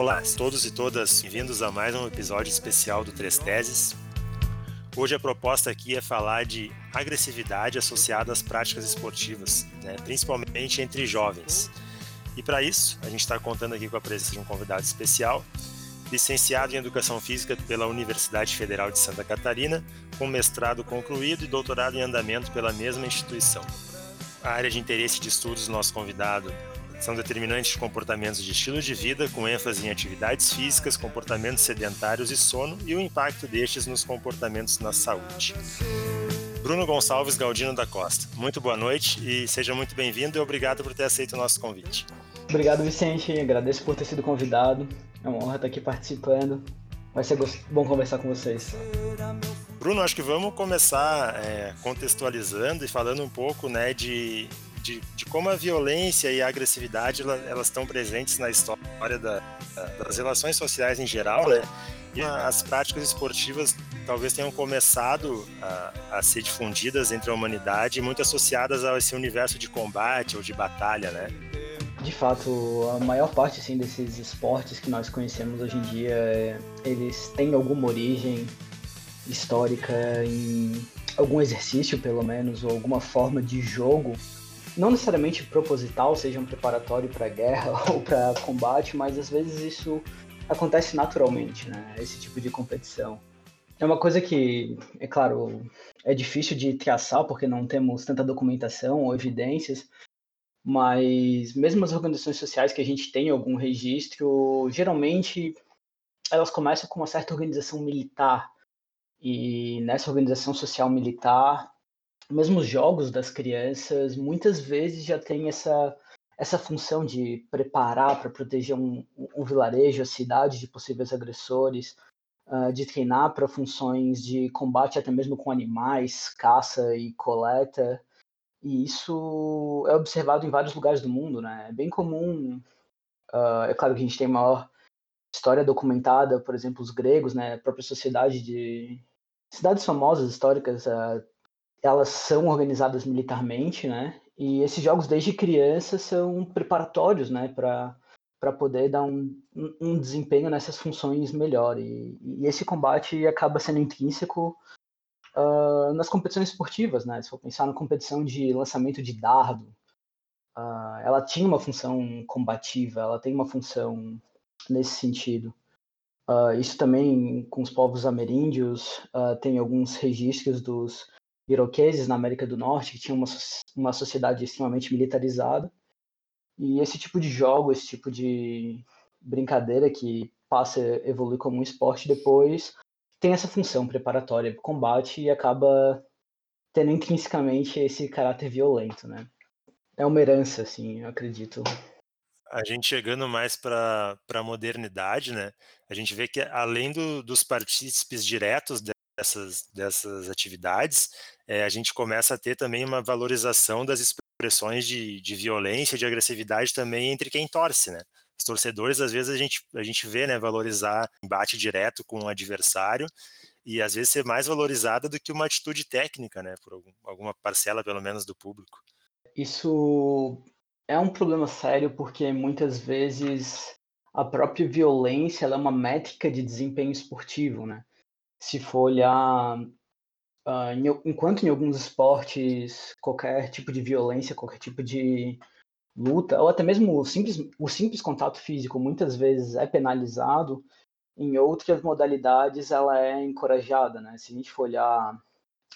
Olá, todos e todas, bem-vindos a mais um episódio especial do Três Teses. Hoje a proposta aqui é falar de agressividade associada às práticas esportivas, né, principalmente entre jovens. E para isso, a gente está contando aqui com a presença de um convidado especial, licenciado em Educação Física pela Universidade Federal de Santa Catarina, com mestrado concluído e doutorado em andamento pela mesma instituição. A área de interesse de estudos do nosso convidado são determinantes de comportamentos de estilo de vida, com ênfase em atividades físicas, comportamentos sedentários e sono e o impacto destes nos comportamentos na saúde. Bruno Gonçalves Galdino da Costa, muito boa noite e seja muito bem-vindo e obrigado por ter aceito o nosso convite. Obrigado, Vicente. Agradeço por ter sido convidado. É uma honra estar aqui participando. Vai ser bom conversar com vocês. Bruno, acho que vamos começar é, contextualizando e falando um pouco né, de, de, de, como a violência e a agressividade elas estão presentes na história da, das relações sociais em geral, né? E as práticas esportivas talvez tenham começado a, a, ser difundidas entre a humanidade, muito associadas a esse universo de combate ou de batalha, né? De fato, a maior parte assim, desses esportes que nós conhecemos hoje em dia, eles têm alguma origem histórica em algum exercício, pelo menos, ou alguma forma de jogo não necessariamente proposital, seja um preparatório para guerra ou para combate, mas às vezes isso acontece naturalmente, né? Esse tipo de competição. É uma coisa que, é claro, é difícil de traçar porque não temos tanta documentação ou evidências, mas mesmo as organizações sociais que a gente tem algum registro, geralmente elas começam com uma certa organização militar. E nessa organização social militar, mesmo os jogos das crianças muitas vezes já tem essa essa função de preparar para proteger um, um, vilarejo, a cidade de possíveis agressores, uh, de treinar para funções de combate até mesmo com animais, caça e coleta. E isso é observado em vários lugares do mundo, né? É bem comum. Uh, é claro que a gente tem maior história documentada, por exemplo, os gregos, né? A própria sociedade de cidades famosas históricas uh, elas são organizadas militarmente, né? E esses jogos desde criança são preparatórios, né, para para poder dar um, um desempenho nessas funções melhor. E, e esse combate acaba sendo intrínseco uh, nas competições esportivas, né? Se for pensar na competição de lançamento de dardo, uh, ela tinha uma função combativa, ela tem uma função nesse sentido. Uh, isso também com os povos ameríndios, tem alguns registros dos iroqueses na América do Norte, que tinham uma, uma sociedade extremamente militarizada. E esse tipo de jogo, esse tipo de brincadeira que passa a evoluir como um esporte depois, tem essa função preparatória para combate e acaba tendo intrinsecamente esse caráter violento, né? É uma herança, assim, eu acredito. A gente chegando mais para a modernidade, né? A gente vê que além do, dos partícipes diretos dessas, dessas atividades, é, a gente começa a ter também uma valorização das expressões de, de violência, de agressividade também entre quem torce, né? Os torcedores, às vezes, a gente, a gente vê, né, valorizar embate direto com o adversário e às vezes ser mais valorizada do que uma atitude técnica, né, por algum, alguma parcela, pelo menos, do público. Isso é um problema sério porque muitas vezes a própria violência é uma métrica de desempenho esportivo, né? Se for olhar, uh, em, enquanto em alguns esportes qualquer tipo de violência, qualquer tipo de luta, ou até mesmo o simples, o simples contato físico muitas vezes é penalizado, em outras modalidades ela é encorajada, né? Se a gente for olhar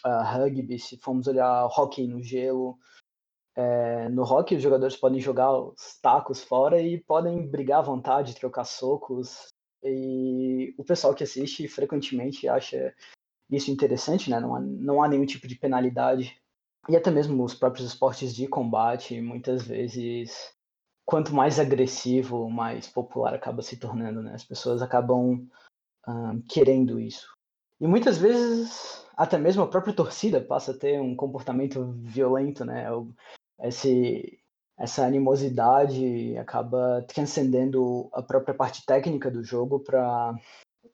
uh, rugby, se formos olhar hockey no gelo, é, no hockey os jogadores podem jogar os tacos fora e podem brigar à vontade, trocar socos, e o pessoal que assiste frequentemente acha isso interessante, né? Não há, não há nenhum tipo de penalidade. E até mesmo os próprios esportes de combate, muitas vezes, quanto mais agressivo, mais popular acaba se tornando, né? As pessoas acabam querendo isso. E muitas vezes, até mesmo a própria torcida passa a ter um comportamento violento, né? Esse, essa animosidade acaba transcendendo a própria parte técnica do jogo para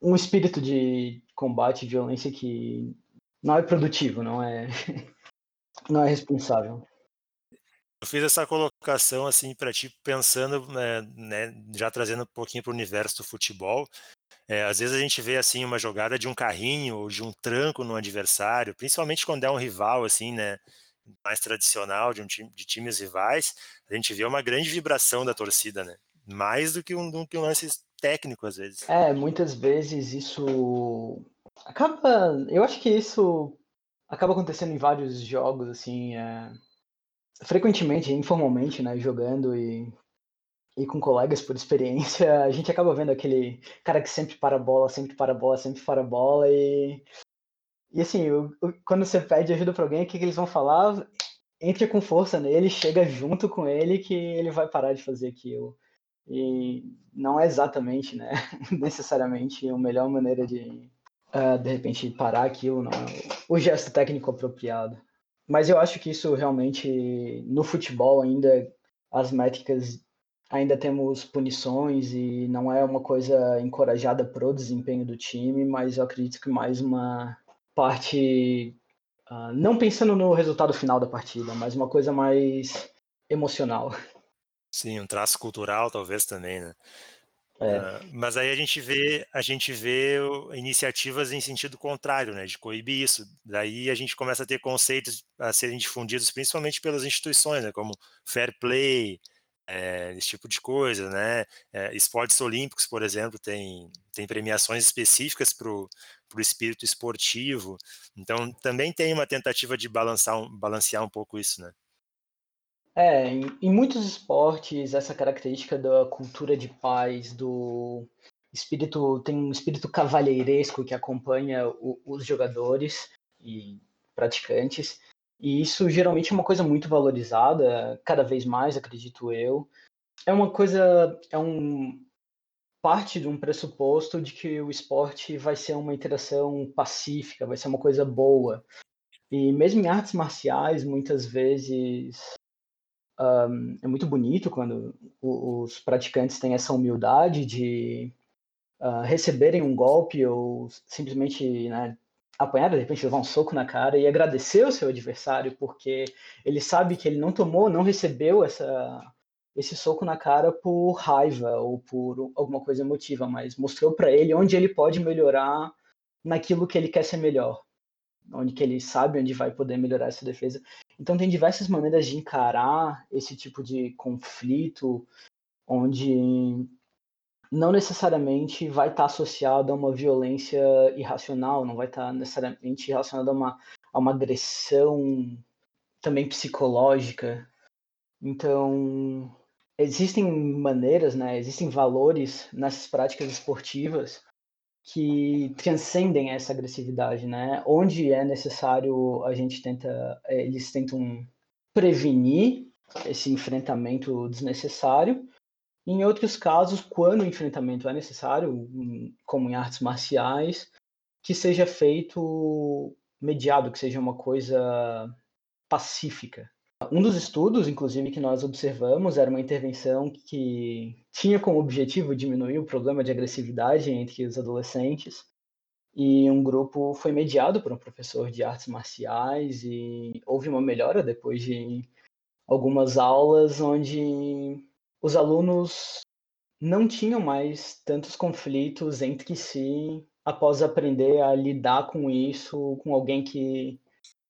um espírito de combate e violência que não é produtivo, não é não é responsável. Eu fiz essa colocação assim para ti pensando, né, né, já trazendo um pouquinho para o universo do futebol. É, às vezes a gente vê assim uma jogada de um carrinho ou de um tranco no adversário, principalmente quando é um rival assim, né, mais tradicional de um time de times rivais, a gente vê uma grande vibração da torcida, né? Mais do que um, do que um lance técnico às vezes. É, muitas vezes isso acaba, eu acho que isso acaba acontecendo em vários jogos assim, é frequentemente, informalmente, né, jogando e, e com colegas por experiência, a gente acaba vendo aquele cara que sempre para a bola, sempre para a bola, sempre para a bola e e assim, o, o, quando você pede ajuda para alguém, o que, que eles vão falar? Entre com força nele, chega junto com ele que ele vai parar de fazer aquilo. E não é exatamente, né, necessariamente a melhor maneira de, uh, de repente, parar aquilo, não. o gesto técnico apropriado. Mas eu acho que isso realmente, no futebol ainda, as métricas, ainda temos punições e não é uma coisa encorajada para o desempenho do time, mas eu acredito que mais uma parte, uh, não pensando no resultado final da partida, mas uma coisa mais emocional. Sim, um traço cultural talvez também, né? É. Uh, mas aí a gente vê a gente vê iniciativas em sentido contrário, né, de coibir isso. Daí a gente começa a ter conceitos a serem difundidos principalmente pelas instituições, né, como fair play, é, esse tipo de coisa, né? É, esportes olímpicos, por exemplo, tem, tem premiações específicas para o espírito esportivo. Então também tem uma tentativa de balançar, balancear um pouco isso, né? É, em, em muitos esportes, essa característica da cultura de paz, do espírito, tem um espírito cavalheiresco que acompanha o, os jogadores e praticantes. E isso geralmente é uma coisa muito valorizada, cada vez mais, acredito eu. É uma coisa, é um parte de um pressuposto de que o esporte vai ser uma interação pacífica, vai ser uma coisa boa. E mesmo em artes marciais, muitas vezes um, é muito bonito quando os praticantes têm essa humildade de uh, receberem um golpe ou simplesmente né, apanhar, de repente levar um soco na cara e agradecer o seu adversário porque ele sabe que ele não tomou, não recebeu essa, esse soco na cara por raiva ou por alguma coisa emotiva, mas mostrou para ele onde ele pode melhorar naquilo que ele quer ser melhor onde que ele sabe onde vai poder melhorar essa defesa. Então tem diversas maneiras de encarar esse tipo de conflito, onde não necessariamente vai estar associado a uma violência irracional, não vai estar necessariamente relacionado a uma, a uma agressão também psicológica. Então, existem maneiras, né, existem valores nessas práticas esportivas que transcendem essa agressividade, né? Onde é necessário, a gente tenta, é, eles tentam prevenir esse enfrentamento desnecessário. Em outros casos, quando o enfrentamento é necessário, como em artes marciais, que seja feito mediado, que seja uma coisa pacífica, um dos estudos, inclusive, que nós observamos era uma intervenção que tinha como objetivo diminuir o problema de agressividade entre os adolescentes. E um grupo foi mediado por um professor de artes marciais e houve uma melhora depois de algumas aulas onde os alunos não tinham mais tantos conflitos entre si após aprender a lidar com isso com alguém que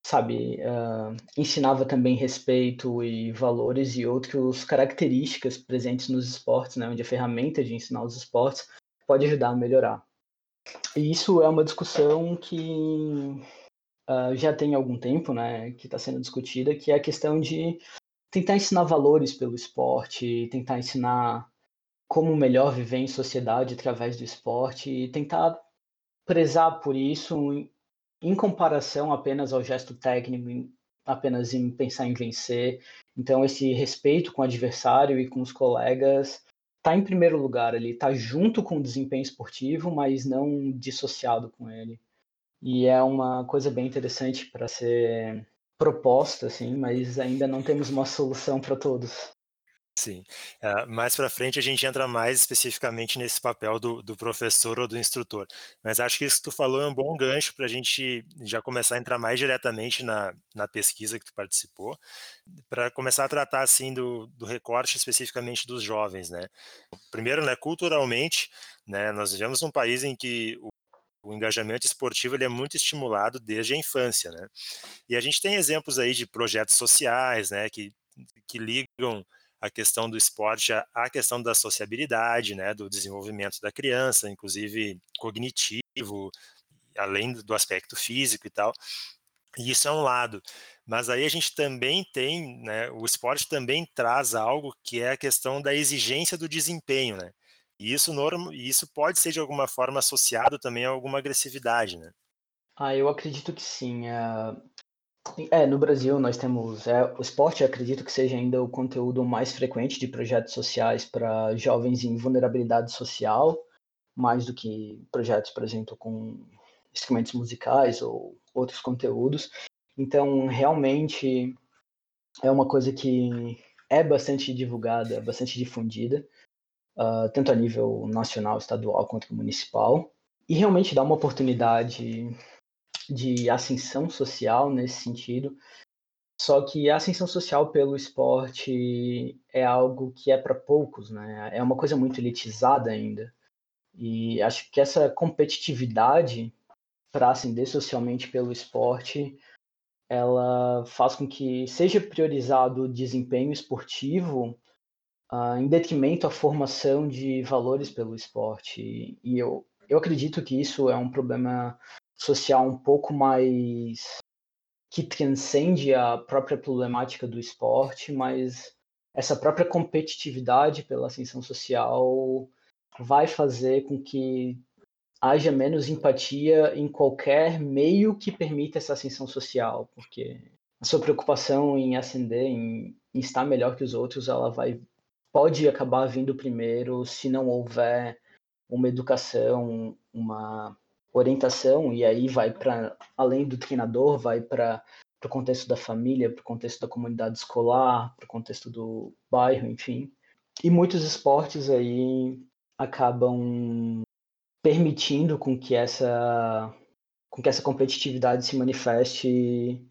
sabe, uh, ensinava também respeito e valores e outras características presentes nos esportes, né, onde a ferramenta de ensinar os esportes pode ajudar a melhorar. E isso é uma discussão que uh, já tem algum tempo, né, que está sendo discutida, que é a questão de tentar ensinar valores pelo esporte, tentar ensinar como melhor viver em sociedade através do esporte e tentar prezar por isso em comparação apenas ao gesto técnico, apenas em pensar em vencer. Então, esse respeito com o adversário e com os colegas está em primeiro lugar ali, está junto com o desempenho esportivo, mas não dissociado com ele. E é uma coisa bem interessante para ser proposta, assim, mas ainda não temos uma solução para todos. Sim. Uh, mais para frente a gente entra mais especificamente nesse papel do, do, professor ou do instrutor. Mas acho que isso que tu falou é um bom gancho para a gente já começar a entrar mais diretamente na, na pesquisa que tu participou, para começar a tratar assim do, do, recorte especificamente dos jovens, né? Primeiro, né, culturalmente, né, nós vivemos num país em que o, o engajamento esportivo ele é muito estimulado desde a infância, né? E a gente tem exemplos aí de projetos sociais, né, que, que ligam a questão do esporte, a, questão da sociabilidade, né, do desenvolvimento da criança, inclusive cognitivo, além do aspecto físico e tal. E isso é um lado. Mas aí a gente também tem, né, o esporte também traz algo que é a questão da exigência do desempenho, né? E isso, norm, isso pode ser de alguma forma associado também a alguma agressividade, né? Ah, eu acredito que sim. É, no Brasil nós temos. É, o esporte, acredito que seja ainda o conteúdo mais frequente de projetos sociais para jovens em vulnerabilidade social, mais do que projetos, por exemplo, com instrumentos musicais ou outros conteúdos. Então, realmente é uma coisa que é bastante divulgada, bastante difundida, uh, tanto a nível nacional, estadual quanto municipal, e realmente dá uma oportunidade de ascensão social nesse sentido. Só que a ascensão social pelo esporte é algo que é para poucos, né? É uma coisa muito elitizada ainda. E acho que essa competitividade para ascender socialmente pelo esporte, ela faz com que seja priorizado o desempenho esportivo uh, em detrimento à formação de valores pelo esporte. E eu, eu acredito que isso é um problema social um pouco mais que transcende a própria problemática do esporte, mas essa própria competitividade pela ascensão social vai fazer com que haja menos empatia em qualquer meio que permita essa ascensão social, porque a sua preocupação em ascender, em, em estar melhor que os outros, ela vai pode acabar vindo primeiro se não houver uma educação, uma orientação, e aí vai para além do treinador, vai para o contexto da família, para o contexto da comunidade escolar, para o contexto do bairro, enfim. E muitos esportes aí acabam permitindo com que essa com que essa competitividade se manifeste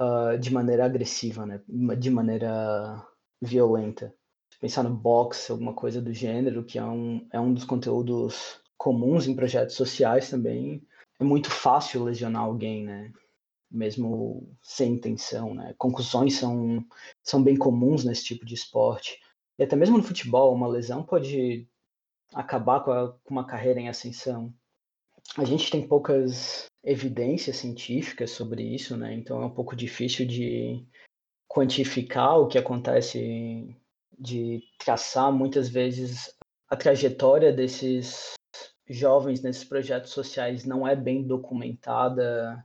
uh, de maneira agressiva, né? de maneira violenta. Pensar no boxe, alguma coisa do gênero, que é um, é um dos conteúdos comuns em projetos sociais também, é muito fácil lesionar alguém, né? Mesmo sem intenção, né? Concussões são, são bem comuns nesse tipo de esporte. E até mesmo no futebol, uma lesão pode acabar com, a, com uma carreira em ascensão. A gente tem poucas evidências científicas sobre isso, né? Então é um pouco difícil de quantificar o que acontece, de traçar muitas vezes a trajetória desses jovens nesses projetos sociais não é bem documentada,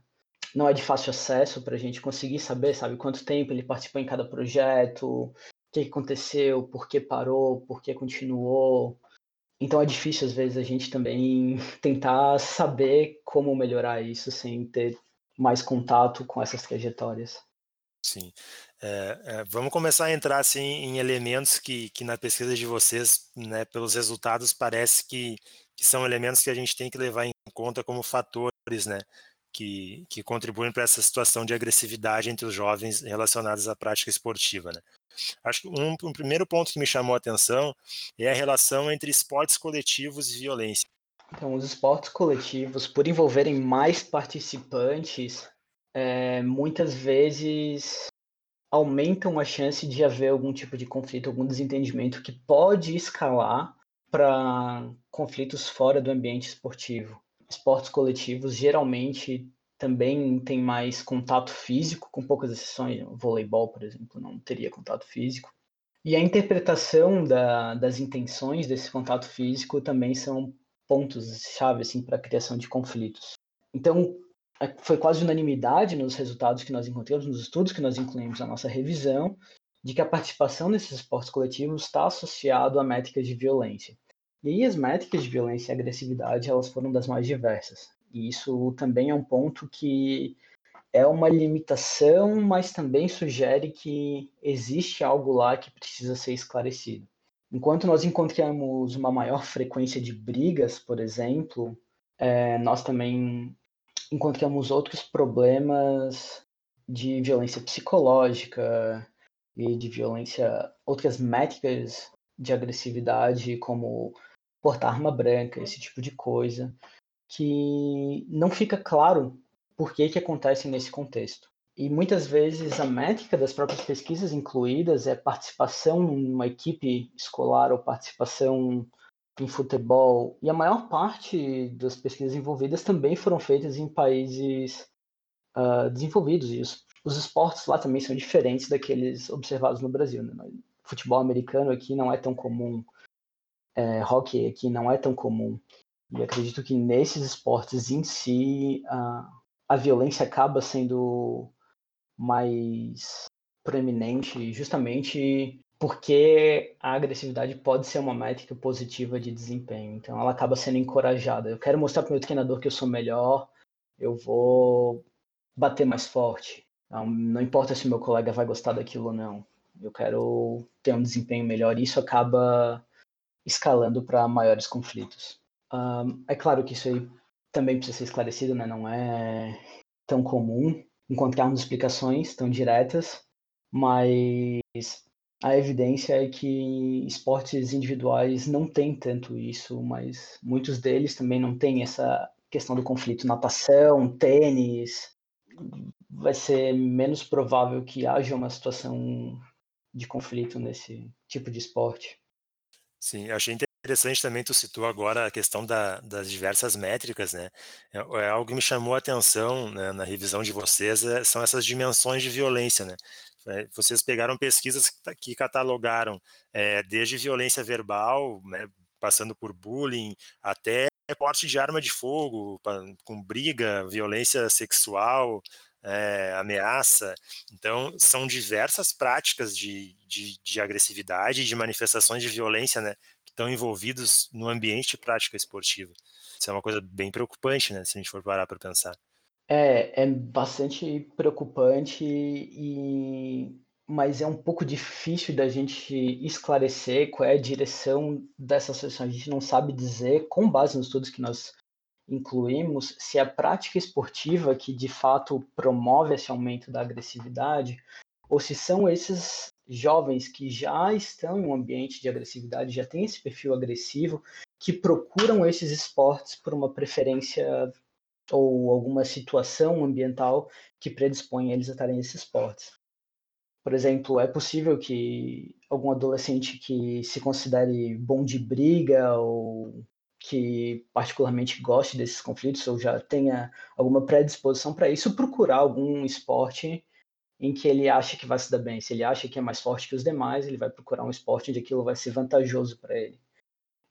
não é de fácil acesso para a gente conseguir saber, sabe, quanto tempo ele participou em cada projeto, o que aconteceu, por que parou, por que continuou. Então é difícil às vezes a gente também tentar saber como melhorar isso sem ter mais contato com essas trajetórias. Sim. É, é, vamos começar a entrar assim, em elementos que, que na pesquisa de vocês, né, pelos resultados, parece que, que são elementos que a gente tem que levar em conta como fatores, né, que, que contribuem para essa situação de agressividade entre os jovens relacionados à prática esportiva, né. Acho que um, um primeiro ponto que me chamou a atenção é a relação entre esportes coletivos e violência. Então, os esportes coletivos, por envolverem mais participantes, é, muitas vezes aumentam a chance de haver algum tipo de conflito, algum desentendimento que pode escalar para conflitos fora do ambiente esportivo. Esportes coletivos geralmente também tem mais contato físico, com poucas exceções. O voleibol, por exemplo, não teria contato físico. E a interpretação da, das intenções desse contato físico também são pontos-chave assim, para a criação de conflitos. Então, é, foi quase unanimidade nos resultados que nós encontramos, nos estudos que nós incluímos na nossa revisão, de que a participação nesses esportes coletivos está associado a métricas de violência. E aí as métricas de violência e agressividade elas foram das mais diversas. E isso também é um ponto que é uma limitação, mas também sugere que existe algo lá que precisa ser esclarecido. Enquanto nós encontramos uma maior frequência de brigas, por exemplo, é, nós também encontramos outros problemas de violência psicológica e de violência, outras métricas de agressividade, como portar arma branca, esse tipo de coisa, que não fica claro por que, que acontece nesse contexto. E muitas vezes a métrica das próprias pesquisas incluídas é participação numa equipe escolar ou participação em futebol. E a maior parte das pesquisas envolvidas também foram feitas em países uh, desenvolvidos. E os, os esportes lá também são diferentes daqueles observados no Brasil. Né? Futebol americano aqui não é tão comum, é, hockey aqui não é tão comum. E acredito que nesses esportes em si, a, a violência acaba sendo mais proeminente justamente porque a agressividade pode ser uma métrica positiva de desempenho. Então ela acaba sendo encorajada. Eu quero mostrar para o meu treinador que eu sou melhor, eu vou bater mais forte. Não, não importa se meu colega vai gostar daquilo ou não. Eu quero ter um desempenho melhor. E isso acaba escalando para maiores conflitos. Um, é claro que isso aí também precisa ser esclarecido, né? Não é tão comum encontrarmos explicações tão diretas, mas a evidência é que esportes individuais não têm tanto isso, mas muitos deles também não têm essa questão do conflito. Natação, tênis, vai ser menos provável que haja uma situação de conflito nesse tipo de esporte. Sim, achei interessante também tu citou agora a questão da, das diversas métricas, né? É, é, algo que me chamou a atenção né, na revisão de vocês, é, são essas dimensões de violência, né? É, vocês pegaram pesquisas que catalogaram é, desde violência verbal, né, passando por bullying, até porte de arma de fogo, com briga, violência sexual, é, ameaça. Então, são diversas práticas de, de, de agressividade de manifestações de violência, né? estão envolvidos no ambiente de prática esportiva. Isso é uma coisa bem preocupante, né, se a gente for parar para pensar. É, é bastante preocupante e mas é um pouco difícil da gente esclarecer qual é a direção dessa associação. A gente não sabe dizer, com base nos estudos que nós incluímos, se a prática esportiva que de fato promove esse aumento da agressividade ou se são esses jovens que já estão em um ambiente de agressividade, já têm esse perfil agressivo, que procuram esses esportes por uma preferência ou alguma situação ambiental que predispõe eles a estarem nesses esportes. Por exemplo, é possível que algum adolescente que se considere bom de briga ou que particularmente goste desses conflitos ou já tenha alguma predisposição para isso, procurar algum esporte em que ele acha que vai se dar bem. Se ele acha que é mais forte que os demais, ele vai procurar um esporte onde aquilo vai ser vantajoso para ele.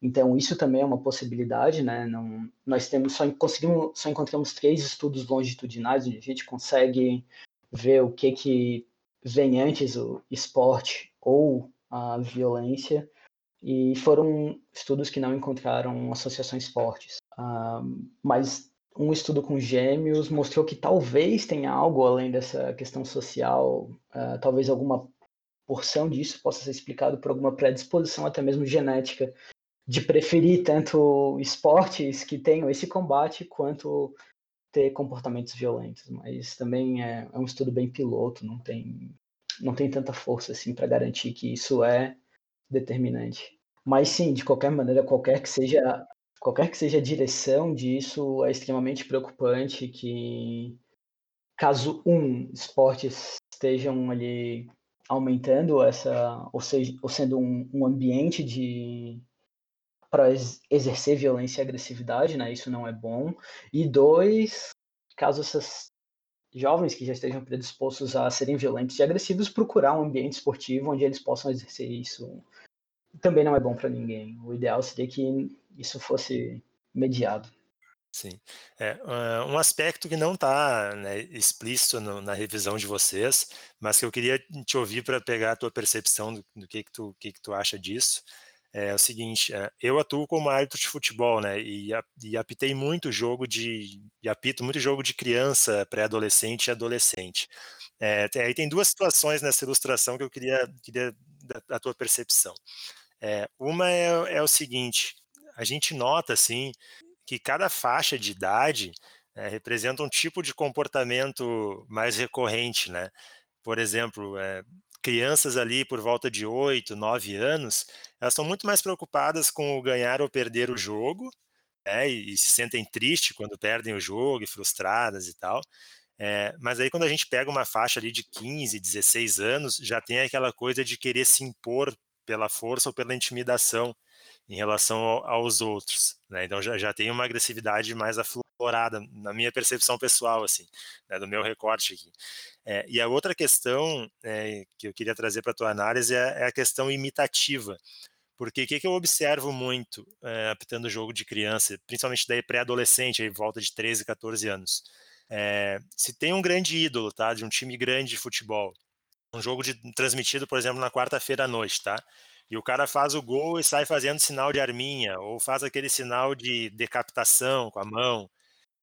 Então, isso também é uma possibilidade, né? Não, nós temos só conseguimos só encontramos três estudos longitudinais onde a gente consegue ver o que que vem antes o esporte ou a violência e foram estudos que não encontraram associações fortes. Uh, mas um estudo com gêmeos mostrou que talvez tenha algo além dessa questão social, uh, talvez alguma porção disso possa ser explicado por alguma predisposição, até mesmo genética, de preferir tanto esportes que tenham esse combate quanto ter comportamentos violentos. Mas também é, é um estudo bem piloto, não tem, não tem tanta força assim para garantir que isso é determinante. Mas sim, de qualquer maneira, qualquer que seja qualquer que seja a direção disso, é extremamente preocupante que caso um esportes estejam ali aumentando essa, ou seja, ou sendo um, um ambiente de para exercer violência e agressividade, né? Isso não é bom. E dois, caso essas jovens que já estejam predispostos a serem violentos e agressivos procurar um ambiente esportivo onde eles possam exercer isso também não é bom para ninguém. O ideal seria que isso fosse mediado. Sim. É, um aspecto que não está né, explícito no, na revisão de vocês, mas que eu queria te ouvir para pegar a tua percepção do, do que, que, tu, que, que tu acha disso, é o seguinte, é, eu atuo como árbitro de futebol, né, e, e apitei muito jogo de, apito muito jogo de criança, pré-adolescente e adolescente. É, tem, aí tem duas situações nessa ilustração que eu queria, queria da, da tua percepção. É, uma é, é, o seguinte, a gente nota, assim, que cada faixa de idade é, representa um tipo de comportamento mais recorrente, né? Por exemplo, é, crianças ali por volta de 8, 9 anos, elas estão muito mais preocupadas com o ganhar ou perder o jogo, né, e, e, se sentem tristes quando perdem o jogo e frustradas e tal. É, mas aí quando a gente pega uma faixa ali de 15, 16 anos, já tem aquela coisa de querer se impor pela força ou pela intimidação em relação ao, aos outros. Né? Então já, já tem uma agressividade mais aflorada, na minha percepção pessoal, assim, né, do meu recorte aqui. É, e a outra questão é, que eu queria trazer para tua análise é, é, a questão imitativa. Porque o que, que, eu observo muito é, apitando jogo de criança, principalmente daí pré-adolescente, aí volta de 13, 14 anos. É, se tem um grande ídolo, tá, de um time grande de futebol, um jogo de, transmitido, por exemplo, na quarta-feira à noite, tá? e o cara faz o gol e sai fazendo sinal de arminha, ou faz aquele sinal de decapitação com a mão.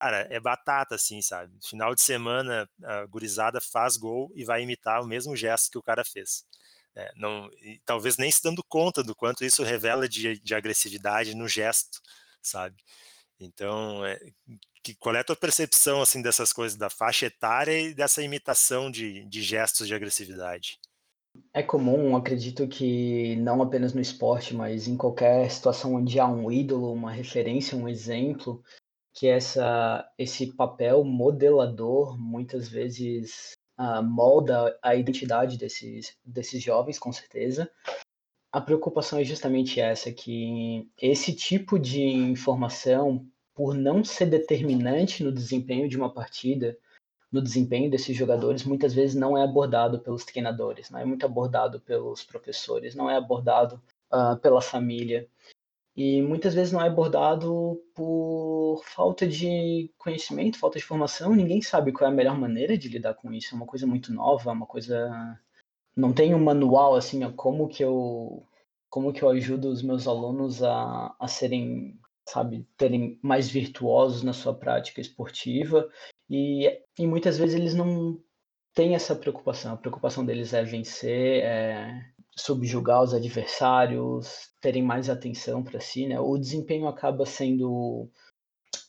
Cara, é batata, assim, sabe? Final de semana, a gurizada faz gol e vai imitar o mesmo gesto que o cara fez. É, não, talvez nem se dando conta do quanto isso revela de, de agressividade no gesto, sabe? Então, é, que, qual é a tua percepção assim dessas coisas da faixa etária e dessa imitação de, de gestos de agressividade? É comum, acredito que não apenas no esporte, mas em qualquer situação onde há um ídolo, uma referência, um exemplo, que essa, esse papel modelador muitas vezes uh, molda a identidade desses, desses jovens, com certeza. A preocupação é justamente essa, que esse tipo de informação, por não ser determinante no desempenho de uma partida, no desempenho desses jogadores muitas vezes não é abordado pelos treinadores, não é muito abordado pelos professores, não é abordado uh, pela família e muitas vezes não é abordado por falta de conhecimento, falta de formação. Ninguém sabe qual é a melhor maneira de lidar com isso. É uma coisa muito nova, é uma coisa não tem um manual assim, ó, como que eu como que eu ajudo os meus alunos a, a serem sabe, terem mais virtuosos na sua prática esportiva e, e muitas vezes eles não têm essa preocupação. A preocupação deles é vencer, é subjugar os adversários, terem mais atenção para si, né? O desempenho acaba sendo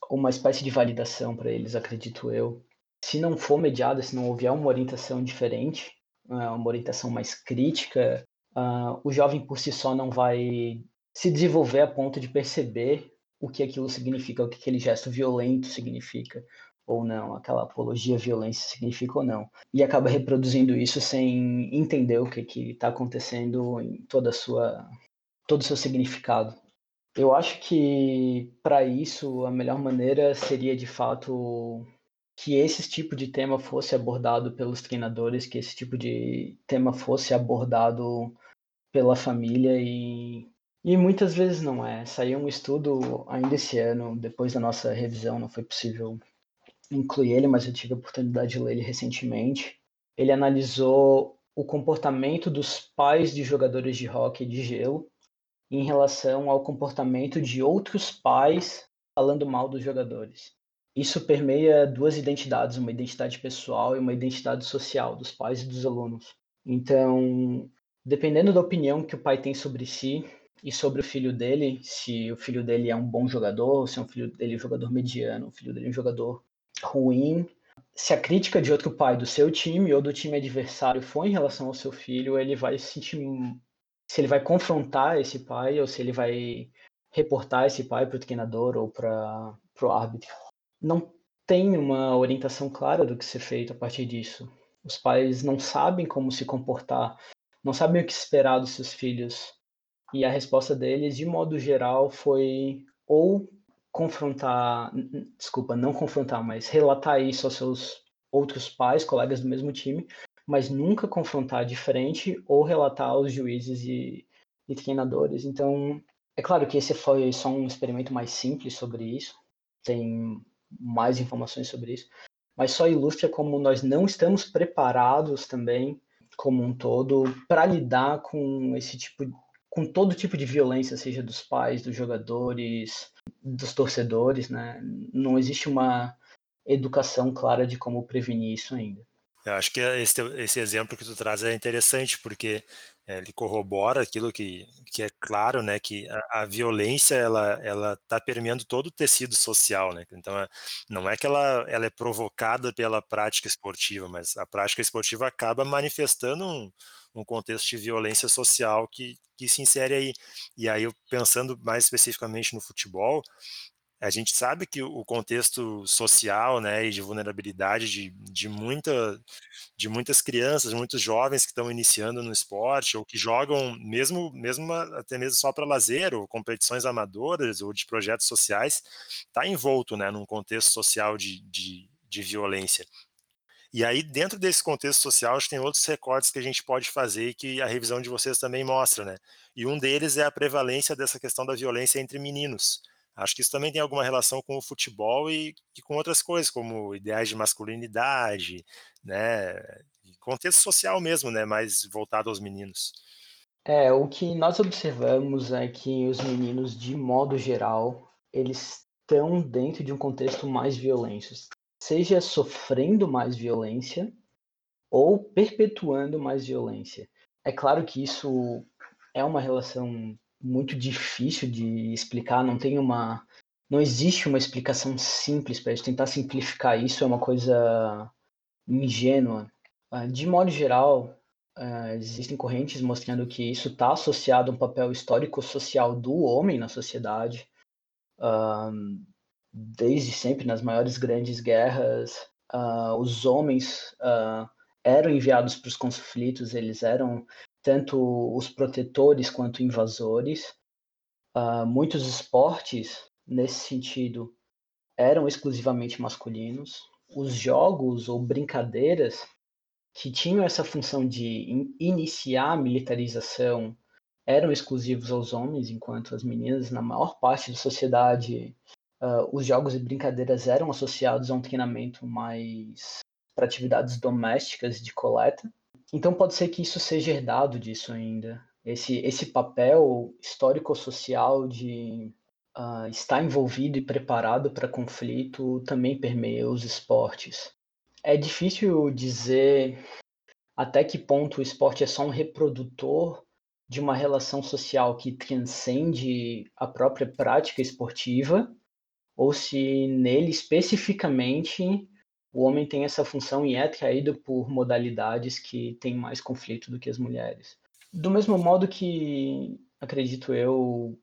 uma espécie de validação para eles, acredito eu. Se não for mediada, se não houver uma orientação diferente, é, uma orientação mais crítica, uh, o jovem por si só não vai se desenvolver a ponto de perceber o que aquilo significa, o que aquele gesto violento significa, ou não, aquela apologia à violência significa ou não. E acaba reproduzindo isso sem entender o que está acontecendo em toda sua, todo o seu significado. Eu acho que para isso a melhor maneira seria de fato que esse tipo de tema fosse abordado pelos treinadores, que esse tipo de tema fosse abordado pela família e e muitas vezes não é. Saiu um estudo ainda esse ano, depois da nossa revisão, não foi possível incluir ele, mas eu tive a oportunidade de ler ele recentemente. Ele analisou o comportamento dos pais de jogadores de hóquei de gelo em relação ao comportamento de outros pais falando mal dos jogadores. Isso permeia duas identidades, uma identidade pessoal e uma identidade social dos pais e dos alunos. Então, dependendo da opinião que o pai tem sobre si e sobre o filho dele, se o filho dele é um bom jogador, se é um filho dele é um jogador mediano, o filho dele é um jogador ruim. Se a crítica de outro pai do seu time ou do time adversário for em relação ao seu filho, ele vai se sentir. Se ele vai confrontar esse pai ou se ele vai reportar esse pai para o treinador ou para o árbitro. Não tem uma orientação clara do que ser feito a partir disso. Os pais não sabem como se comportar, não sabem o que esperar dos seus filhos. E a resposta deles, de modo geral, foi ou confrontar, desculpa, não confrontar, mas relatar isso aos seus outros pais, colegas do mesmo time, mas nunca confrontar diferente ou relatar aos juízes e, e treinadores. Então, é claro que esse foi só um experimento mais simples sobre isso, tem mais informações sobre isso, mas só ilustra como nós não estamos preparados também, como um todo, para lidar com esse tipo com todo tipo de violência, seja dos pais, dos jogadores, dos torcedores, né? Não existe uma educação clara de como prevenir isso ainda. Eu acho que esse, esse exemplo que tu traz é interessante, porque é, ele corrobora aquilo que, que é claro, né, que a, a violência ela ela está permeando todo o tecido social, né? Então é, não é que ela ela é provocada pela prática esportiva, mas a prática esportiva acaba manifestando um, um contexto de violência social que, que se insere aí. E aí, eu, pensando mais especificamente no futebol, a gente sabe que o contexto social né, e de vulnerabilidade de, de, muita, de muitas crianças, muitos jovens que estão iniciando no esporte ou que jogam mesmo, mesmo até mesmo só para lazer ou competições amadoras ou de projetos sociais, está envolto né, num contexto social de, de, de violência. E aí, dentro desse contexto social, a gente tem outros recortes que a gente pode fazer e que a revisão de vocês também mostra, né? E um deles é a prevalência dessa questão da violência entre meninos. Acho que isso também tem alguma relação com o futebol e, e com outras coisas, como ideais de masculinidade, né? contexto social mesmo, né? Mais voltado aos meninos. É, o que nós observamos é que os meninos, de modo geral, eles estão dentro de um contexto mais violento seja sofrendo mais violência ou perpetuando mais violência. É claro que isso é uma relação muito difícil de explicar, não tem uma não existe uma explicação simples para isso. Tentar simplificar isso é uma coisa ingênua. Ah, de modo geral, ah, existem correntes mostrando que isso está associado a um papel histórico-social do homem na sociedade. Ah, desde sempre, nas maiores grandes guerras, uh, os homens uh, eram enviados para os conflitos, eles eram tanto os protetores quanto invasores. Uh, muitos esportes, nesse sentido, eram exclusivamente masculinos. Os jogos ou brincadeiras que tinham essa função de in iniciar a militarização eram exclusivos aos homens, enquanto as meninas, na maior parte da sociedade, uh, os jogos e brincadeiras eram associados a um treinamento mais para atividades domésticas de coleta. Então pode ser que isso seja herdado disso ainda. Esse, esse papel histórico-social de uh, estar envolvido e preparado para conflito também permeia os esportes. É difícil dizer até que ponto o esporte é só um reprodutor de uma relação social que transcende a própria prática esportiva ou se nele especificamente o homem tem essa função e é atraído por modalidades que têm mais conflito do que as mulheres. Do mesmo modo que, acredito eu,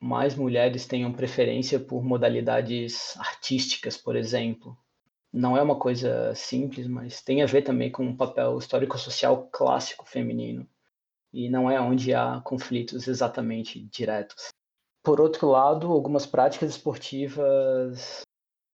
mais mulheres tenham preferência por modalidades artísticas, por exemplo. Não é uma coisa simples, mas tem a ver também com um papel histórico-social clássico feminino. E não é onde há conflitos exatamente diretos. Por outro lado, algumas práticas esportivas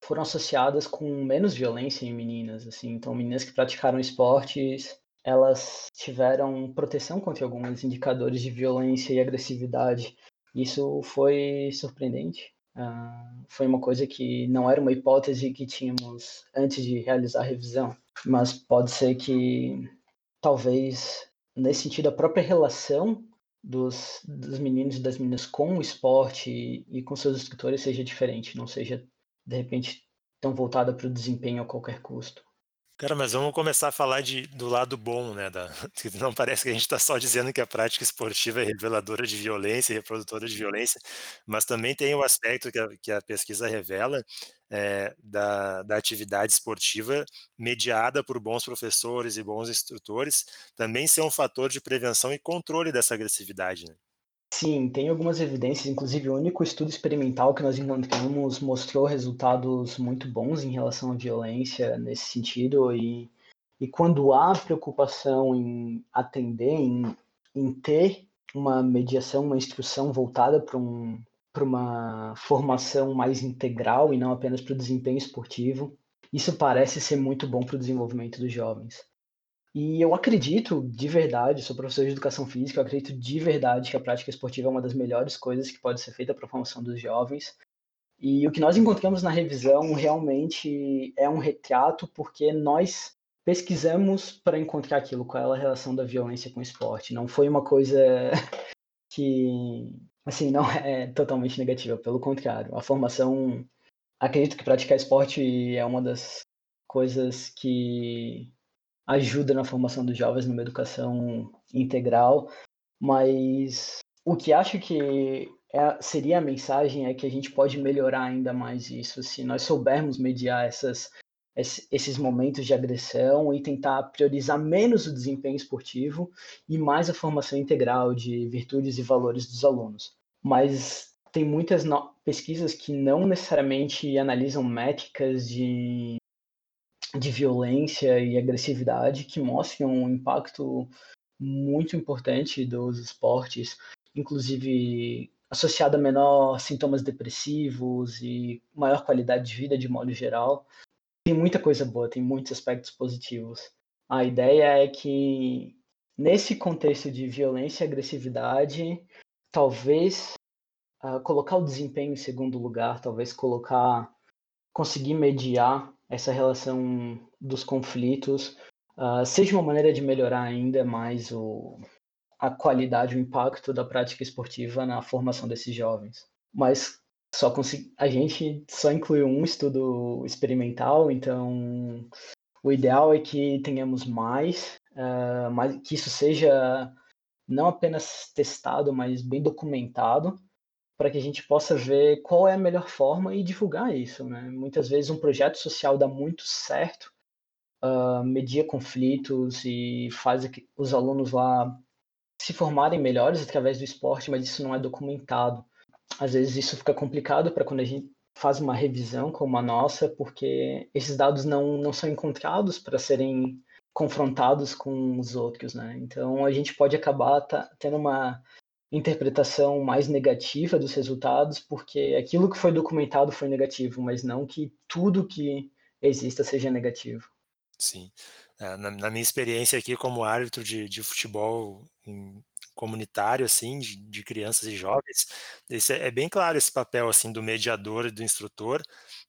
foram associadas com menos violência em meninas, assim. Então, meninas que praticaram esportes, elas tiveram proteção contra alguns indicadores de violência e agressividade. Isso foi surpreendente. Uh, foi uma coisa que não era uma hipótese que tínhamos antes de realizar a revisão, mas pode ser que talvez nesse sentido a própria relação dos, dos meninos e das meninas com o esporte e, e com seus instrutores seja diferente, não seja, de repente, tão voltada para o desempenho a qualquer custo. Cara, mas vamos começar a falar de, do lado bom, né? Da, não parece que a gente está só dizendo que a prática esportiva é reveladora de violência, reprodutora de violência, mas também tem o aspecto que a, que a pesquisa revela é, da, da atividade esportiva mediada por bons professores e bons instrutores, também ser um fator de prevenção e controle dessa agressividade. Né? Sim, tem algumas evidências, inclusive o único estudo experimental que nós encontramos mostrou resultados muito bons em relação à violência nesse sentido, e, e quando há preocupação em atender, em, em ter uma mediação, uma instrução voltada para um, uma formação mais integral e não apenas para o desempenho esportivo, isso parece ser muito bom para o desenvolvimento dos jovens. E eu acredito de verdade, sou professor de educação física, eu acredito de verdade que a prática esportiva é uma das melhores coisas que pode ser feita para a formação dos jovens. E o que nós encontramos na revisão realmente é um retrato, porque nós pesquisamos para encontrar aquilo, qual é a relação da violência com o esporte. Não foi uma coisa que, assim, não é totalmente negativa, pelo contrário. A formação, acredito que praticar esporte é uma das coisas que ajuda na formação dos jovens numa educação integral, mas o que acho que é, seria a mensagem é que a gente pode melhorar ainda mais isso se nós soubermos mediar essas, esses momentos de agressão e tentar priorizar menos o desempenho esportivo e mais a formação integral de virtudes e valores dos alunos. Mas tem muitas pesquisas que não necessariamente analisam métricas de, de violência e agressividade que mostram um impacto muito importante dos esportes, inclusive associado a menor sintomas depressivos e maior qualidade de vida de modo geral. Tem muita coisa boa, tem muitos aspectos positivos. A ideia é que nesse contexto de violência e agressividade, talvez uh, colocar o desempenho em segundo lugar, talvez colocar conseguir mediar essa relação dos conflitos, uh, seja uma maneira de melhorar ainda mais o, a qualidade, o impacto da prática esportiva na formação desses jovens. Mas só a gente só incluiu um estudo experimental, então o ideal é que tenhamos mais, uh, mas que isso seja não apenas testado, mas bem documentado, para que a gente possa ver qual é a melhor forma e divulgar isso. Né? Muitas vezes um projeto social dá muito certo, uh, media conflitos e faz os alunos lá se formarem melhores através do esporte, mas isso não é documentado. Às vezes isso fica complicado para quando a gente faz uma revisão como a nossa, porque esses dados não, não são encontrados para serem confrontados com os outros, né? Então a gente pode acabar tá, tendo uma interpretação mais negativa dos resultados, porque aquilo que foi documentado foi negativo, mas não que tudo que exista seja negativo. Sim. É, na, na, minha experiência aqui como árbitro de, de futebol em, comunitário, assim, de, de, crianças e jovens, esse é, é, bem claro esse papel, assim, do mediador e do instrutor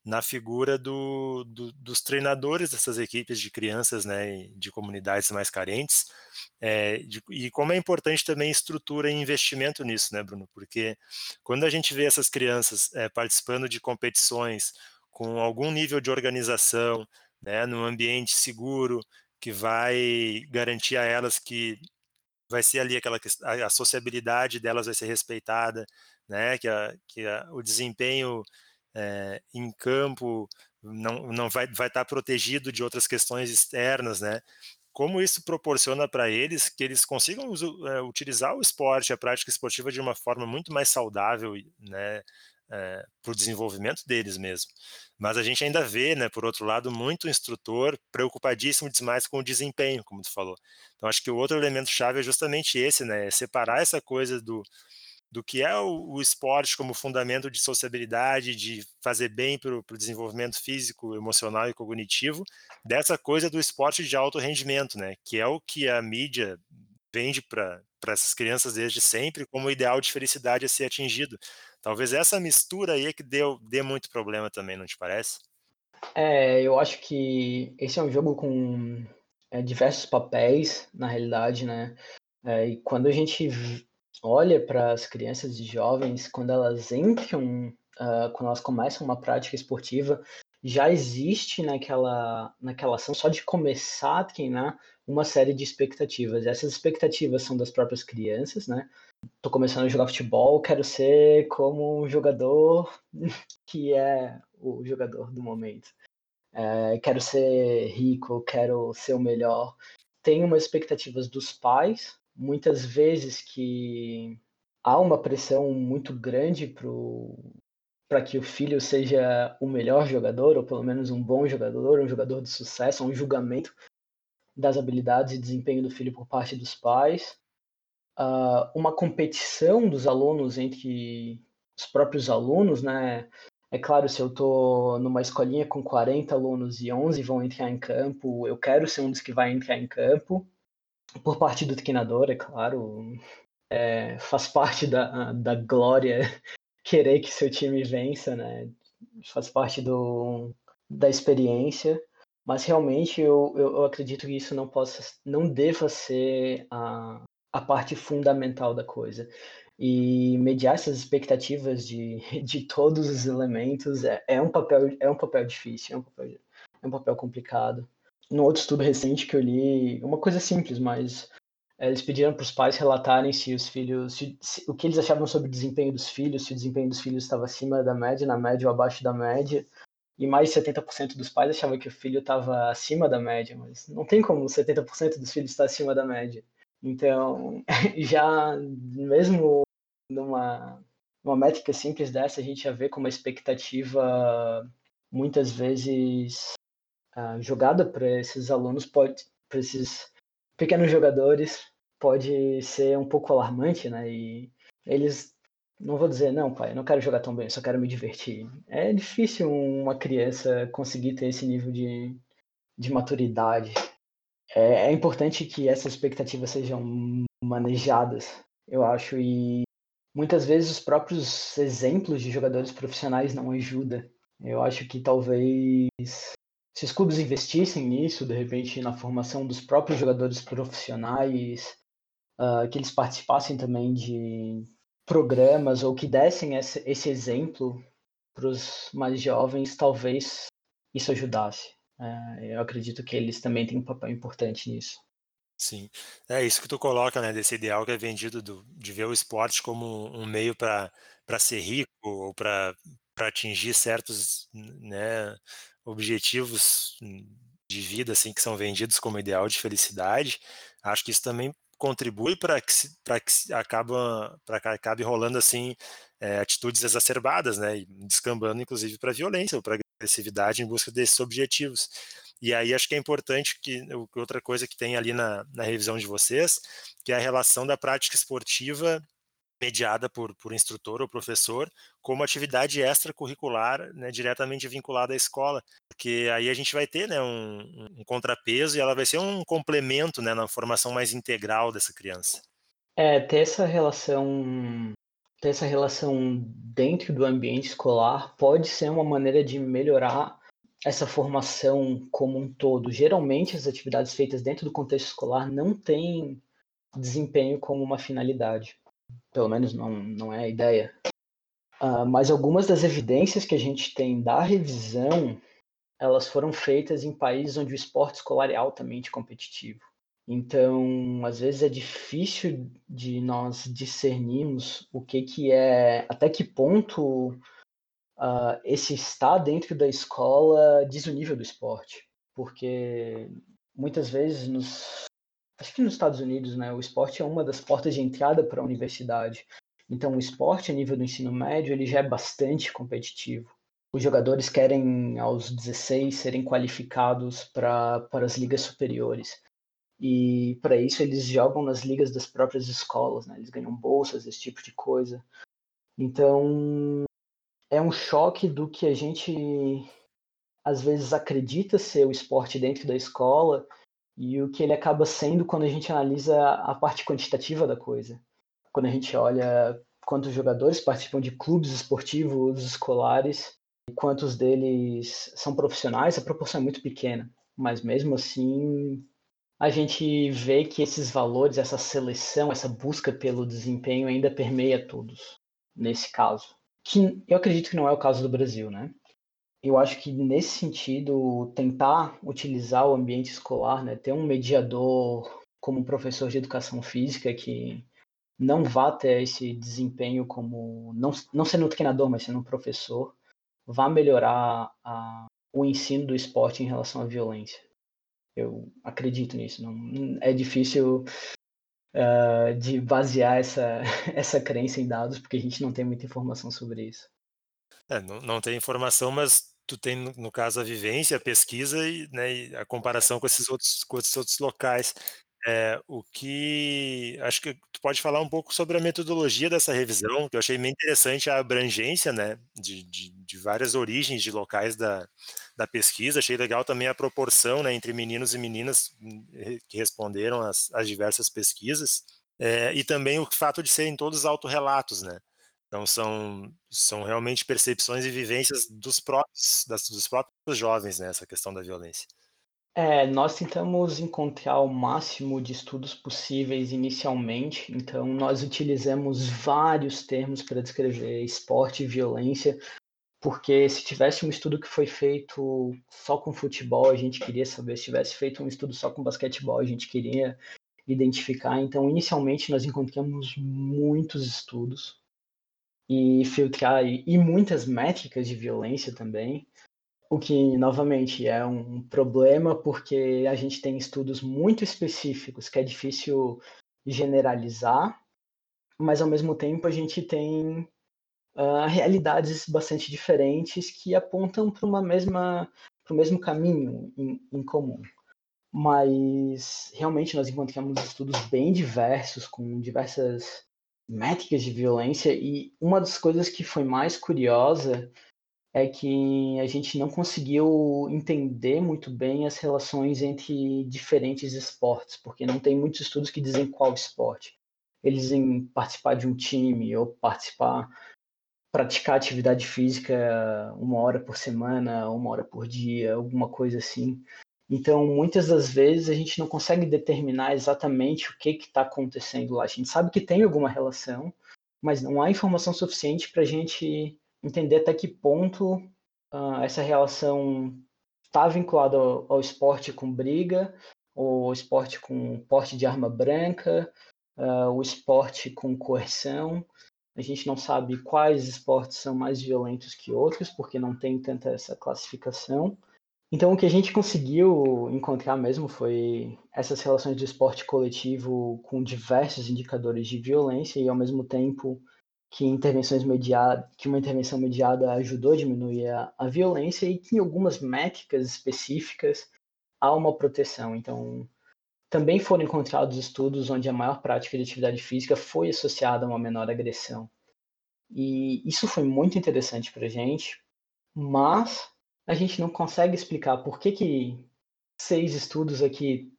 na figura do, do, dos treinadores dessas equipes de crianças, né, de comunidades mais carentes, é, de, e como é importante também estrutura e investimento nisso, né, Bruno, porque quando a gente vê essas crianças é, participando de competições com algum nível de organização, né, num ambiente seguro, que vai garantir a elas que vai ser ali aquela a, sociabilidade delas vai ser respeitada, né, que, a, que a, o desempenho é, em campo não, não vai, vai estar protegido de outras questões externas, né, como isso proporciona para eles que eles consigam é, utilizar o esporte, a prática esportiva de uma forma muito mais saudável, né, é, para o desenvolvimento deles mesmo. Mas a gente ainda vê, né, por outro lado, muito instrutor preocupadíssimo demais com o desempenho, como tu falou. Então acho que o outro elemento chave é justamente esse, né, é separar essa coisa do do que é o, o esporte como fundamento de sociabilidade, de fazer bem para o desenvolvimento físico, emocional e cognitivo, dessa coisa do esporte de alto rendimento, né? Que é o que a mídia vende para essas crianças desde sempre como ideal de felicidade a ser atingido. Talvez essa mistura aí é que deu, dê muito problema também, não te parece? É, eu acho que esse é um jogo com é, diversos papéis, na realidade, né? É, e quando a gente olha para as crianças e jovens, quando elas entram, uh, quando elas começam uma prática esportiva, já existe naquela, naquela ação, só de começar a treinar, uma série de expectativas. Essas expectativas são das próprias crianças, né? Tô começando a jogar futebol, quero ser como um jogador que é o jogador do momento. É, quero ser rico, quero ser o melhor. Tem umas expectativas dos pais, muitas vezes que há uma pressão muito grande para que o filho seja o melhor jogador, ou pelo menos um bom jogador, um jogador de sucesso, um julgamento das habilidades e desempenho do filho por parte dos pais. Uh, uma competição dos alunos entre os próprios alunos, né? É claro, se eu estou numa escolinha com 40 alunos e 11 vão entrar em campo, eu quero ser um dos que vai entrar em campo por parte do treinador, é claro, é, faz parte da, da glória querer que seu time vença, né? Faz parte do, da experiência, mas realmente eu, eu, eu acredito que isso não possa, não deva ser a, a parte fundamental da coisa. e mediar essas expectativas de, de todos os elementos é, é, um papel é um papel difícil, é um papel, é um papel complicado. No outro estudo recente que eu li, uma coisa simples, mas é, eles pediram para os pais relatarem se os filhos, se, se, o que eles achavam sobre o desempenho dos filhos, se o desempenho dos filhos estava acima da média, na média ou abaixo da média. E mais de 70% dos pais achavam que o filho estava acima da média, mas não tem como 70% dos filhos estar acima da média. Então, já mesmo numa, numa métrica simples dessa, a gente já vê como a expectativa muitas vezes jogada para esses alunos pode, para esses pequenos jogadores, pode ser um pouco alarmante, né? E eles não vou dizer, não, pai, eu não quero jogar tão bem, só quero me divertir. É difícil uma criança conseguir ter esse nível de, de maturidade. É, é importante que essas expectativas sejam manejadas, eu acho, e muitas vezes os próprios exemplos de jogadores profissionais não ajudam. Eu acho que talvez se os clubes investissem nisso, de repente, na formação dos próprios jogadores profissionais, uh, que eles participassem também de programas ou que dessem esse, esse exemplo para os mais jovens, talvez isso ajudasse. Uh, eu acredito que eles também têm um papel importante nisso. Sim, é isso que tu coloca, né, desse ideal que é vendido do, de ver o esporte como um meio para ser rico ou para atingir certos né, objetivos de vida assim que são vendidos como ideal de felicidade, acho que isso também contribui para que para que acaba para acabe rolando assim é, atitudes exacerbadas, né, descambando inclusive para violência ou para agressividade em busca desses objetivos. E aí acho que é importante que outra coisa que tem ali na, na revisão de vocês, que é a relação da prática esportiva mediada por, por instrutor ou professor como atividade extracurricular, né, diretamente vinculada à escola, porque aí a gente vai ter né, um, um contrapeso e ela vai ser um complemento né, na formação mais integral dessa criança. É, ter essa relação ter essa relação dentro do ambiente escolar pode ser uma maneira de melhorar essa formação como um todo. Geralmente as atividades feitas dentro do contexto escolar não têm desempenho como uma finalidade pelo menos não, não é a ideia. Uh, mas algumas das evidências que a gente tem da revisão, elas foram feitas em países onde o esporte escolar é altamente competitivo. Então, às vezes é difícil de nós discernirmos o que, que é, até que ponto uh, esse estar dentro da escola diz o nível do esporte. Porque muitas vezes nos acho que nos Estados Unidos, né, o esporte é uma das portas de entrada para a universidade. Então, o esporte a nível do ensino médio ele já é bastante competitivo. Os jogadores querem, aos 16, serem qualificados para, as ligas superiores. E para isso eles jogam nas ligas das próprias escolas, né? eles ganham bolsas, esse tipo de coisa. Então, é um choque do que a gente às vezes acredita ser o esporte dentro da escola e o que ele acaba sendo quando a gente analisa a parte quantitativa da coisa. Quando a gente olha quantos jogadores participam de clubes esportivos escolares e quantos deles são profissionais, a proporção é muito pequena. Mas mesmo assim, a gente vê que esses valores, essa seleção, essa busca pelo desempenho ainda permeia todos, nesse caso. Que eu acredito que não é o caso do Brasil, né? Eu acho que nesse sentido, tentar utilizar o ambiente escolar, né, ter um mediador como professor de educação física que não vá ter esse desempenho como, não, não sendo um treinador, mas sendo um professor, vá melhorar a, o ensino do esporte em relação à violência. Eu acredito nisso. Não, é difícil uh, de basear essa, essa crença em dados, porque a gente não tem muita informação sobre isso. É, não, não tem informação, mas tu tem, no caso, a vivência, a pesquisa e, né, e a comparação com esses outros, com esses outros locais. É, o que acho que tu pode falar um pouco sobre a metodologia dessa revisão, que eu achei bem interessante a abrangência, né, de, de, de várias origens de locais da, da pesquisa. Achei legal também a proporção, né, entre meninos e meninas hum, que responderam às, diversas pesquisas. É, e também o fato de serem todos autorrelatos, né? Então são, são realmente percepções e vivências dos próprios, das, dos próprios jovens, né, essa questão da violência. É, nós tentamos encontrar o máximo de estudos possíveis inicialmente, então nós utilizamos vários termos para descrever esporte e violência, porque se tivesse um estudo que foi feito só com futebol, a gente queria saber, se tivesse feito um estudo só com basquetebol, a gente queria identificar. Então, inicialmente, nós encontramos muitos estudos e filtrar e muitas métricas de violência também. O que, novamente, é um problema porque a gente tem estudos muito específicos que é difícil generalizar, mas ao mesmo tempo a gente tem uh, realidades bastante diferentes que apontam para uma mesma para o mesmo caminho em, em, comum. Mas realmente nós encontramos estudos bem diversos com diversas métricas de violência e uma das coisas que foi mais curiosa é que a gente não conseguiu entender muito bem as relações entre diferentes esportes, porque não tem muitos estudos que dizem qual esporte. Eles dizem participar de um time ou participar, praticar atividade física uma hora por semana, uma hora por dia, alguma coisa assim. Então, muitas das vezes a gente não consegue determinar exatamente o que está acontecendo lá. A gente sabe que tem alguma relação, mas não há informação suficiente para a gente entender até que ponto uh, essa relação está vinculada ao, ao, esporte com briga, o esporte com porte de arma branca, uh, o esporte com coerção. A gente não sabe quais esportes são mais violentos que outros, porque não tem tanta essa classificação. Então, o que a gente conseguiu encontrar mesmo foi essas relações de esporte coletivo com diversos indicadores de violência e, ao mesmo tempo, que intervenções mediadas, que uma intervenção mediada ajudou a diminuir a, a, violência e que em algumas métricas específicas há uma proteção. Então, também foram encontrados estudos onde a maior prática de atividade física foi associada a uma menor agressão. E isso foi muito interessante para a gente, mas a gente não consegue explicar por que, que seis estudos aqui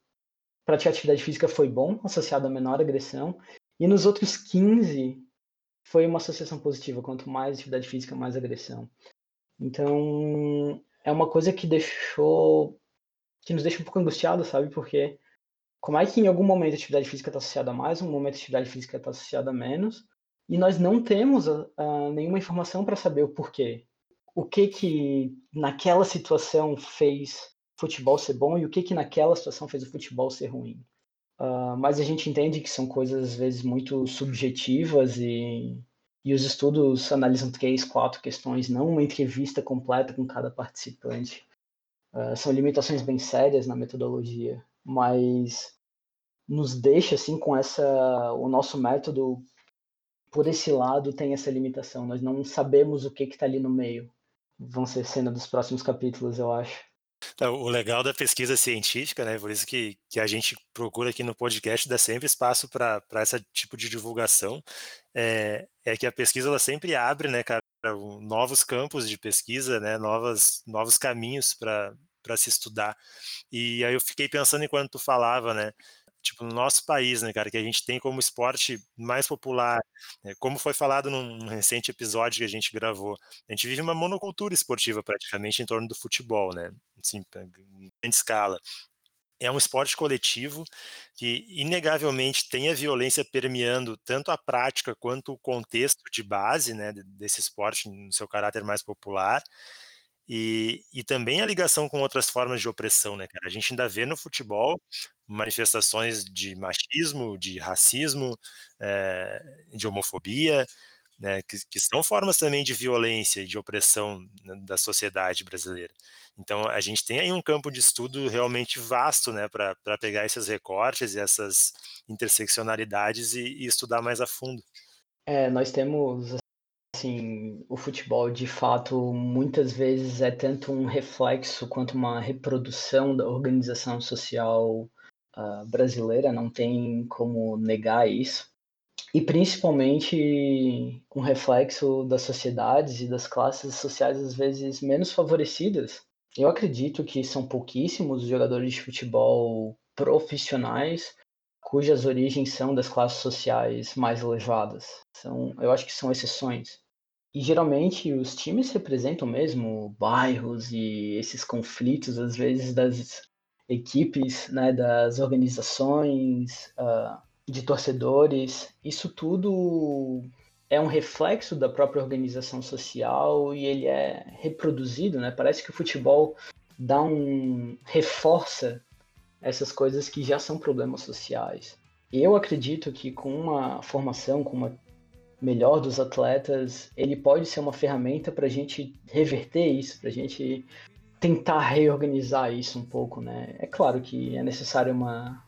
praticar atividade física foi bom, associado a menor agressão, e nos outros 15 foi uma associação positiva. Quanto mais atividade física, mais agressão. Então, é uma coisa que deixou. que nos deixa um pouco angustiados, sabe? Porque como é que em algum momento a atividade física está associada a mais, um momento a atividade física está associada a menos, e nós não temos uh, nenhuma informação para saber o porquê. O que que naquela situação fez futebol ser bom e o que que naquela situação fez o futebol ser ruim. Uh, mas a gente entende que são coisas, às vezes, muito subjetivas e, e os estudos analisam três, quatro questões, não uma entrevista completa com cada participante. Uh, são limitações bem sérias na metodologia, mas nos deixa, assim, com essa... O nosso método, por esse lado, tem essa limitação. Nós não sabemos o que está ali no meio. Vão ser cena dos próximos capítulos, eu acho. Então, o legal da pesquisa científica, né, por isso que, que a gente procura aqui no podcast dar sempre espaço para esse tipo de divulgação, é, é que a pesquisa ela sempre abre, né, cara, novos campos de pesquisa, né, novas, novos caminhos para se estudar. E aí eu fiquei pensando enquanto tu falava, né, tipo, no nosso país, né, cara, que a gente tem como esporte mais popular, né, como foi falado num recente episódio que a gente gravou, a gente vive uma monocultura esportiva praticamente em torno do futebol, né, assim, em grande escala. É um esporte coletivo que, inegavelmente, tem a violência permeando tanto a prática quanto o contexto de base né, desse esporte, no seu caráter mais popular, e, e também a ligação com outras formas de opressão, né, cara? A gente ainda vê no futebol manifestações de machismo, de racismo, é, de homofobia, né, que, que, são formas também de violência e de opressão né, da sociedade brasileira. Então, a gente tem aí um campo de estudo realmente vasto né, para pegar esses recortes e essas interseccionalidades e, e estudar mais a fundo. É, nós temos assim, o futebol de fato muitas vezes é tanto um reflexo quanto uma reprodução da organização social uh, brasileira, não tem como negar isso. E principalmente um reflexo das sociedades e das classes sociais às vezes menos favorecidas. Eu acredito que são pouquíssimos os jogadores de futebol profissionais cujas origens são das classes sociais mais elevadas. São, eu acho que são exceções. E geralmente os times representam mesmo bairros e esses conflitos, às vezes, das equipes, né, das organizações, uh, de torcedores, isso tudo é um reflexo da própria organização social e ele é reproduzido, né? Parece que o futebol dá um reforça essas coisas que já são problemas sociais. Eu acredito que com uma formação, com uma melhor dos atletas, ele pode ser uma ferramenta para a gente reverter isso, para a gente tentar reorganizar isso um pouco, né? É claro que é necessário uma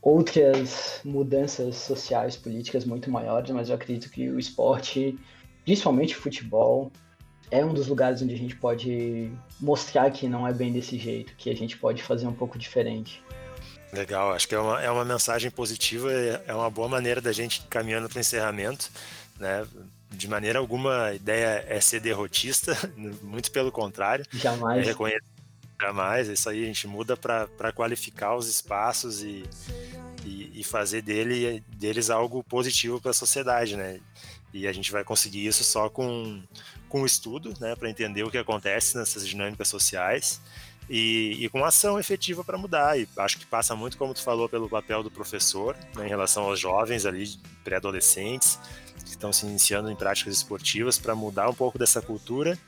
outras mudanças sociais, políticas muito maiores, mas eu acredito que o esporte, principalmente o futebol, é um dos lugares onde a gente pode mostrar que não é bem desse jeito, que a gente pode fazer um pouco diferente. Legal, acho que é uma, é uma mensagem positiva, é uma boa maneira da gente caminhando para o encerramento, né? De maneira alguma a ideia é ser derrotista, muito pelo contrário. Jamais. É reconhecer jamais, isso aí a gente muda para qualificar os espaços e, e, e, fazer dele, deles algo positivo para a sociedade, né? E a gente vai conseguir isso só com, com estudo, né, para entender o que acontece nessas dinâmicas sociais e, e com ação efetiva para mudar. E acho que passa muito, como tu falou, pelo papel do professor né, em relação aos jovens ali, pré-adolescentes, que estão se iniciando em práticas esportivas para mudar um pouco dessa cultura,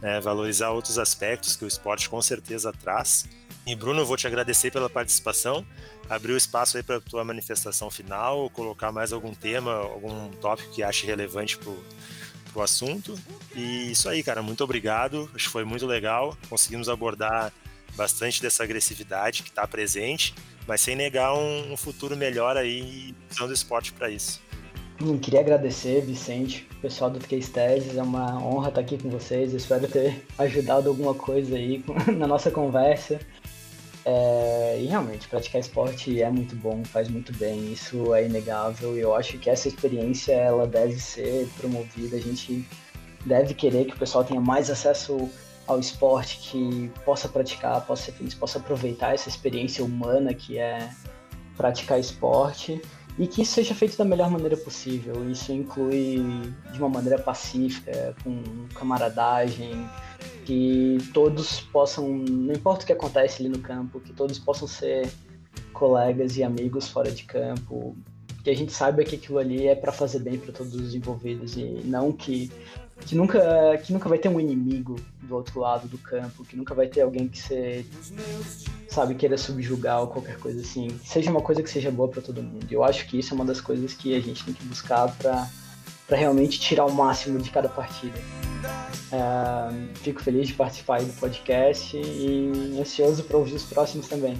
né, valorizar outros aspectos que o esporte com certeza traz. E Bruno, vou te agradecer pela participação, abrir o espaço aí para tua manifestação final, colocar mais algum tema, algum tópico que ache relevante para o assunto. E isso aí, cara, muito obrigado. Acho que foi muito legal. Conseguimos abordar bastante dessa agressividade que está presente, mas sem negar um, um, futuro melhor aí usando o esporte para isso. Hum, queria agradecer, Vicente, pessoal do Case Teses, é uma honra estar aqui com vocês, espero ter ajudado alguma coisa aí na nossa conversa. É, e realmente, praticar esporte é muito bom, faz muito bem, isso é inegável. E eu acho que essa experiência ela deve ser promovida. A gente deve querer que o pessoal tenha mais acesso ao esporte, que possa praticar, possa ser feliz, possa aproveitar essa experiência humana que é praticar esporte e que isso seja feito da melhor maneira possível. Isso inclui de uma maneira pacífica, com camaradagem, que todos possam, não importa o que acontece ali no campo, que todos possam ser colegas e amigos fora de campo, que a gente saiba que aquilo ali é para fazer bem para todos os envolvidos e não que que nunca que nunca vai ter um inimigo do outro lado do campo, que nunca vai ter alguém que você sabe queira subjugar ou qualquer coisa assim. Seja uma coisa que seja boa para todo mundo. Eu acho que isso é uma das coisas que a gente tem que buscar para para realmente tirar o máximo de cada partida. Uh, fico feliz de participar do podcast e ansioso para ouvir os próximos também.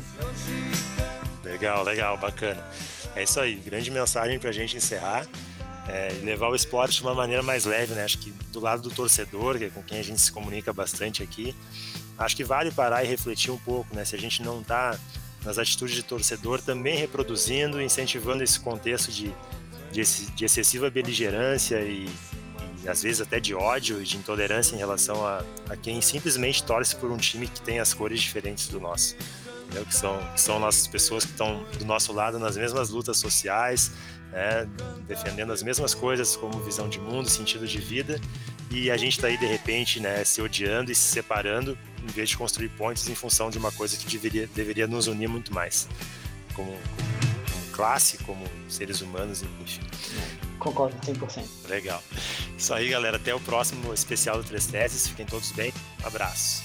Legal, legal, bacana. É isso aí, grande mensagem para a gente encerrar. É, levar o esporte de uma maneira mais leve, né? Acho que do lado do torcedor, que é com quem a gente se comunica bastante aqui, acho que vale parar e refletir um pouco, né? Se a gente não está nas atitudes de torcedor, também reproduzindo, incentivando esse contexto de, de, de excessiva beligerância e, e, às vezes até de ódio e de intolerância em relação a, a quem simplesmente torce por um time que tem as cores diferentes do nosso entendeu? Que são, que são nossas pessoas que estão do nosso lado nas mesmas lutas sociais, né? defendendo as mesmas coisas como visão de mundo, sentido de vida, e a gente está aí de repente né, se odiando e se separando em vez de construir pontes em função de uma coisa que deveria, deveria nos unir muito mais, como, como classe, como seres humanos, enfim. Concordo 100%. Legal. Isso aí, galera. Até o próximo especial do Três Teses. Fiquem todos bem. Um abraço.